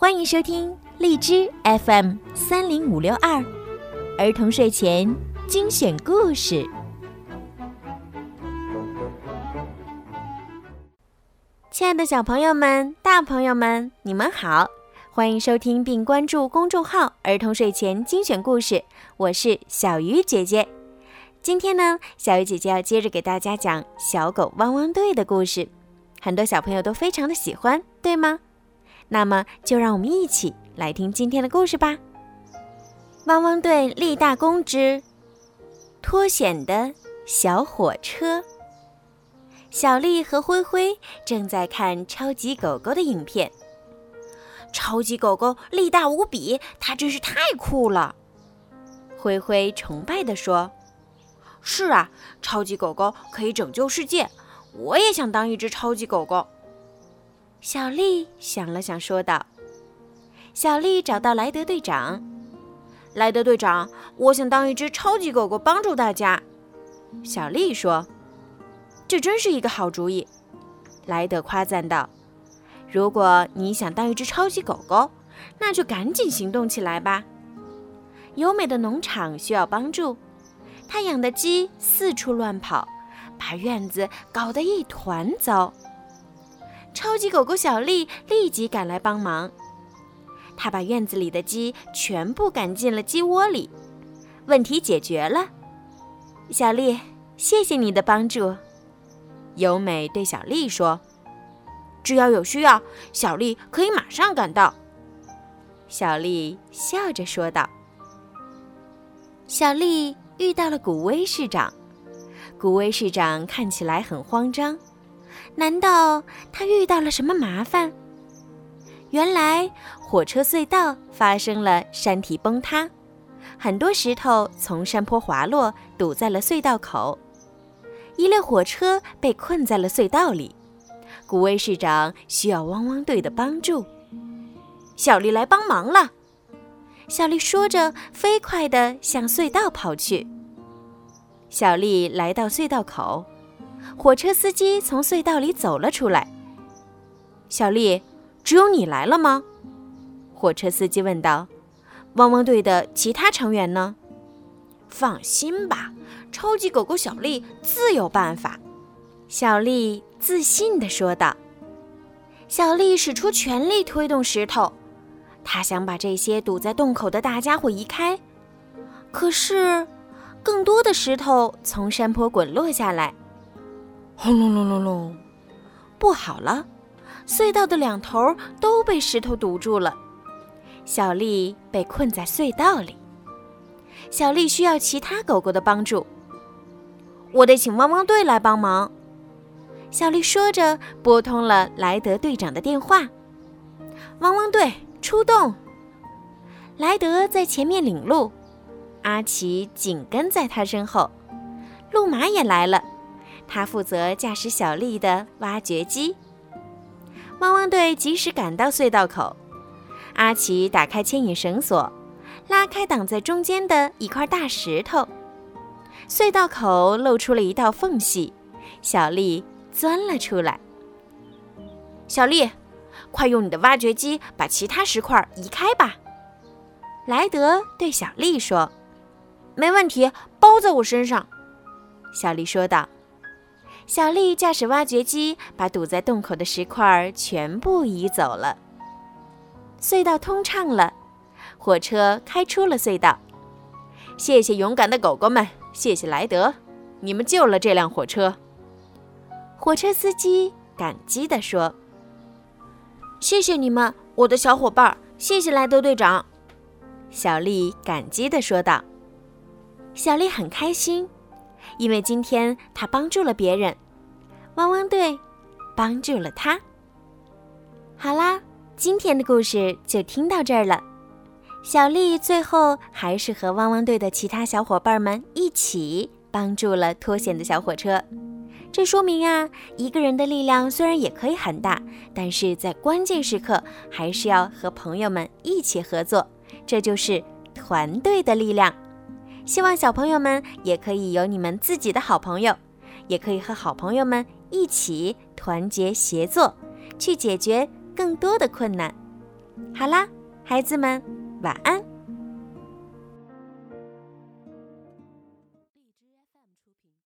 欢迎收听荔枝 FM 三零五六二儿童睡前精选故事。亲爱的小朋友们、大朋友们，你们好！欢迎收听并关注公众号“儿童睡前精选故事”，我是小鱼姐姐。今天呢，小鱼姐姐要接着给大家讲小狗汪汪队的故事，很多小朋友都非常的喜欢，对吗？那么就让我们一起来听今天的故事吧。汪汪队立大功之脱险的小火车。小丽和灰灰正在看超级狗狗的影片。超级狗狗力大无比，它真是太酷了。灰灰崇拜地说。是啊，超级狗狗可以拯救世界，我也想当一只超级狗狗。小丽想了想，说道：“小丽找到莱德队长，莱德队长，我想当一只超级狗狗，帮助大家。”小丽说：“这真是一个好主意。”莱德夸赞道：“如果你想当一只超级狗狗，那就赶紧行动起来吧。优美的农场需要帮助。”他养的鸡四处乱跑，把院子搞得一团糟。超级狗狗小丽立即赶来帮忙，他把院子里的鸡全部赶进了鸡窝里，问题解决了。小丽，谢谢你的帮助。由美对小丽说：“只要有需要，小丽可以马上赶到。”小丽笑着说道：“小丽。”遇到了古威市长，古威市长看起来很慌张，难道他遇到了什么麻烦？原来火车隧道发生了山体崩塌，很多石头从山坡滑落，堵在了隧道口，一列火车被困在了隧道里。古威市长需要汪汪队的帮助，小丽来帮忙了。小丽说着，飞快地向隧道跑去。小丽来到隧道口，火车司机从隧道里走了出来。小丽，只有你来了吗？火车司机问道。汪汪队的其他成员呢？放心吧，超级狗狗小丽自有办法。小丽自信地说道。小丽使出全力推动石头。她想把这些堵在洞口的大家伙移开，可是更多的石头从山坡滚落下来，轰隆隆隆隆！不好了，隧道的两头都被石头堵住了。小丽被困在隧道里，小丽需要其他狗狗的帮助。我得请汪汪队来帮忙。小丽说着，拨通了莱德队长的电话。汪汪队。出动！莱德在前面领路，阿奇紧跟在他身后。路马也来了，他负责驾驶小丽的挖掘机。汪汪队及时赶到隧道口，阿奇打开牵引绳索，拉开挡在中间的一块大石头，隧道口露出了一道缝隙，小丽钻了出来。小丽。快用你的挖掘机把其他石块移开吧，莱德对小丽说。“没问题，包在我身上。”小丽说道。小丽驾驶挖掘机把堵在洞口的石块全部移走了，隧道通畅了，火车开出了隧道。谢谢勇敢的狗狗们，谢谢莱德，你们救了这辆火车。火车司机感激地说。谢谢你们，我的小伙伴！谢谢莱德队长，小丽感激地说道。小丽很开心，因为今天他帮助了别人，汪汪队帮助了他。好啦，今天的故事就听到这儿了。小丽最后还是和汪汪队的其他小伙伴们一起帮助了脱险的小火车。这说明啊，一个人的力量虽然也可以很大，但是在关键时刻还是要和朋友们一起合作，这就是团队的力量。希望小朋友们也可以有你们自己的好朋友，也可以和好朋友们一起团结协作，去解决更多的困难。好啦，孩子们，晚安。